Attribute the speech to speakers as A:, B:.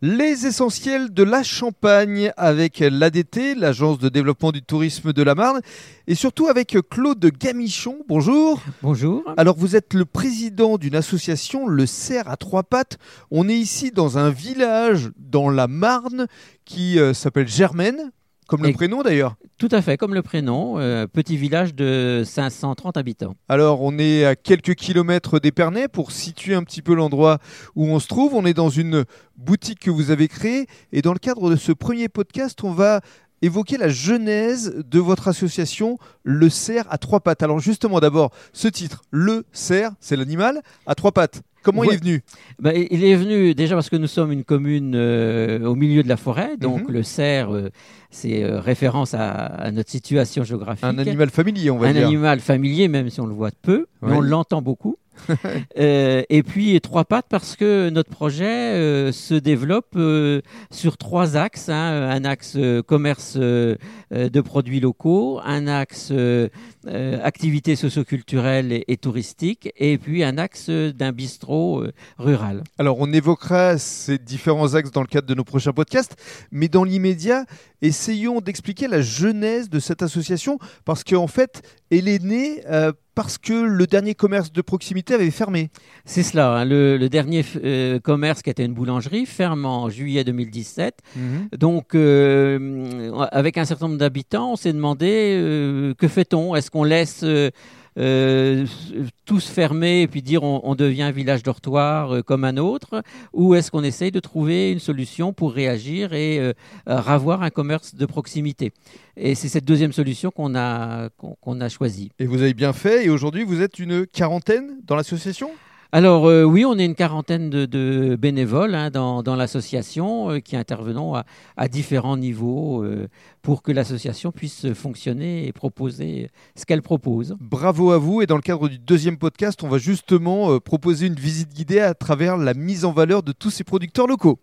A: Les essentiels de la Champagne avec l'ADT, l'Agence de développement du tourisme de la Marne, et surtout avec Claude Gamichon. Bonjour.
B: Bonjour.
A: Alors vous êtes le président d'une association, le Cerf à trois pattes. On est ici dans un village dans la Marne qui euh, s'appelle Germaine. Comme le
B: Et-
A: prénom d'ailleurs.
B: Tout à fait, comme le prénom, euh, petit village de 530 habitants.
A: Alors, on est à quelques kilomètres d'Épernay pour situer un petit peu l'endroit où on se trouve. On est dans une boutique que vous avez créée et dans le cadre de ce premier podcast, on va évoquer la genèse de votre association, le cerf à trois pattes. Alors justement, d'abord, ce titre, le cerf, c'est l'animal à trois pattes. Comment il est venu
B: Ben, il est venu déjà parce que nous sommes une commune euh, au milieu de la forêt, donc
A: Mhm.
B: le cerf, euh, c'est euh, référence à, à notre situation géographique.
A: Un animal familier, on va
B: Un
A: dire.
B: animal familier, même si on le voit peu, mais on l'entend beaucoup. Euh, et puis trois pattes parce que notre projet euh, se développe euh, sur trois axes. hein. un axe commerce de produits locaux, un axe activités socioculturelles et, et touristiques, et puis un axe d'un bistrot rural.
A: Alors, on évoquera ces différents axes dans le cadre de nos prochains podcasts, mais dans l'immédiat, essayons d'expliquer la genèse de cette association, parce qu'en fait, elle est née parce que le dernier commerce de proximité avait fermé.
B: C'est cela. hein. Le, le dernier euh, commerce qui était une boulangerie ferme en juillet 2017. Donc, euh, avec un certain nombre d'habitants, on s'est demandé euh, que fait-on? Est-ce qu'on laisse euh, tous fermer et puis dire on, devient un village dortoir euh, comme un autre Ou est-ce qu'on essaye de trouver une solution pour réagir et euh, ravoir un commerce de proximité? Et c'est cette deuxième solution qu'on a, qu'on a choisie.
A: Et vous avez bien fait, et aujourd'hui, vous êtes une quarantaine dans l'association?
B: Alors euh, oui, on est une quarantaine de, bénévoles hein, dans, l'association euh, qui intervenons à, différents niveaux euh, pour que l'association puisse fonctionner et proposer ce qu'elle propose.
A: Bravo à vous, et dans le cadre du deuxième podcast, on va justement proposer une visite guidée à travers la mise en valeur de tous ces producteurs locaux.